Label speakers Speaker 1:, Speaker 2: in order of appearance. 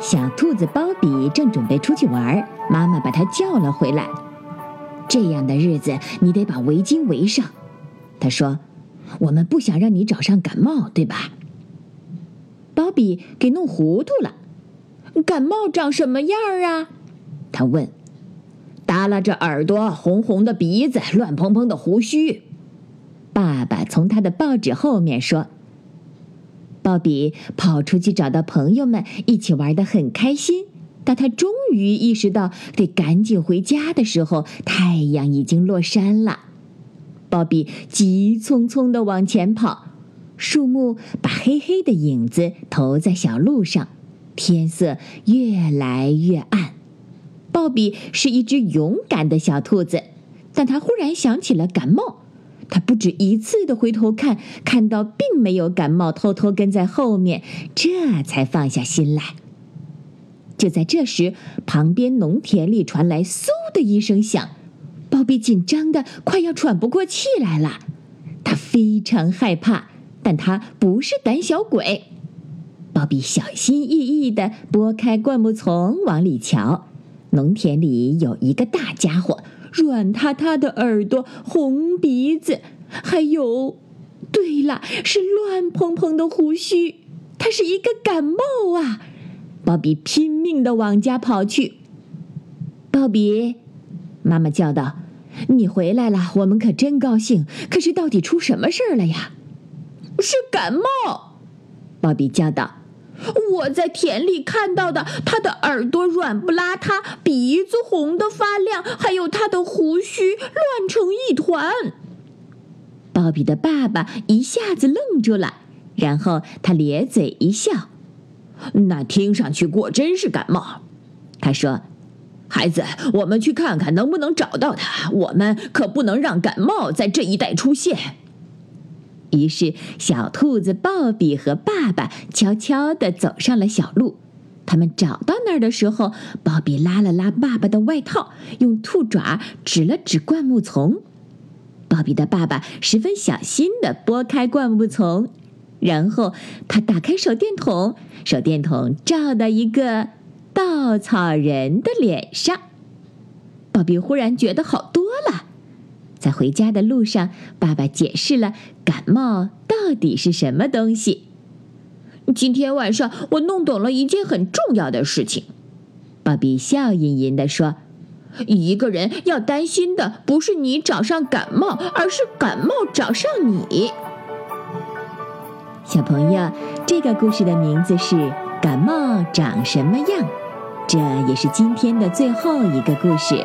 Speaker 1: 小兔子包比正准备出去玩，妈妈把它叫了回来。这样的日子，你得把围巾围上。他说：“我们不想让你找上感冒，对吧？”包比给弄糊涂了。感冒长什么样儿啊？他问。耷拉着耳朵，红红的鼻子，乱蓬蓬的胡须。爸爸从他的报纸后面说。鲍比跑出去找到朋友们，一起玩得很开心。当他终于意识到得赶紧回家的时候，太阳已经落山了。鲍比急匆匆地往前跑，树木把黑黑的影子投在小路上，天色越来越暗。鲍比是一只勇敢的小兔子，但他忽然想起了感冒。他不止一次的回头看，看到并没有感冒偷偷跟在后面，这才放下心来。就在这时，旁边农田里传来“嗖”的一声响，鲍比紧张的快要喘不过气来了。他非常害怕，但他不是胆小鬼。鲍比小心翼翼的拨开灌木丛，往里瞧，农田里有一个大家伙。软塌塌的耳朵，红鼻子，还有，对了，是乱蓬蓬的胡须。他是一个感冒啊！鲍比拼命的往家跑去。鲍比，妈妈叫道：“你回来了，我们可真高兴。可是到底出什么事儿了呀？”是感冒，鲍比叫道。我在田里看到的，他的耳朵软不拉塌，鼻子红的发亮，还有他的胡须乱成一团。鲍比的爸爸一下子愣住了，然后他咧嘴一笑：“那听上去果真是感冒。”他说：“孩子，我们去看看能不能找到他。我们可不能让感冒在这一带出现。”于是，小兔子鲍比和爸爸悄悄地走上了小路。他们找到那儿的时候，鲍比拉了拉爸爸的外套，用兔爪指了指灌木丛。鲍比的爸爸十分小心地拨开灌木丛，然后他打开手电筒，手电筒照到一个稻草人的脸上。鲍比忽然觉得好多了。在回家的路上，爸爸解释了感冒到底是什么东西。今天晚上我弄懂了一件很重要的事情，鲍比笑吟吟地说：“一个人要担心的不是你找上感冒，而是感冒找上你。”小朋友，这个故事的名字是《感冒长什么样》，这也是今天的最后一个故事。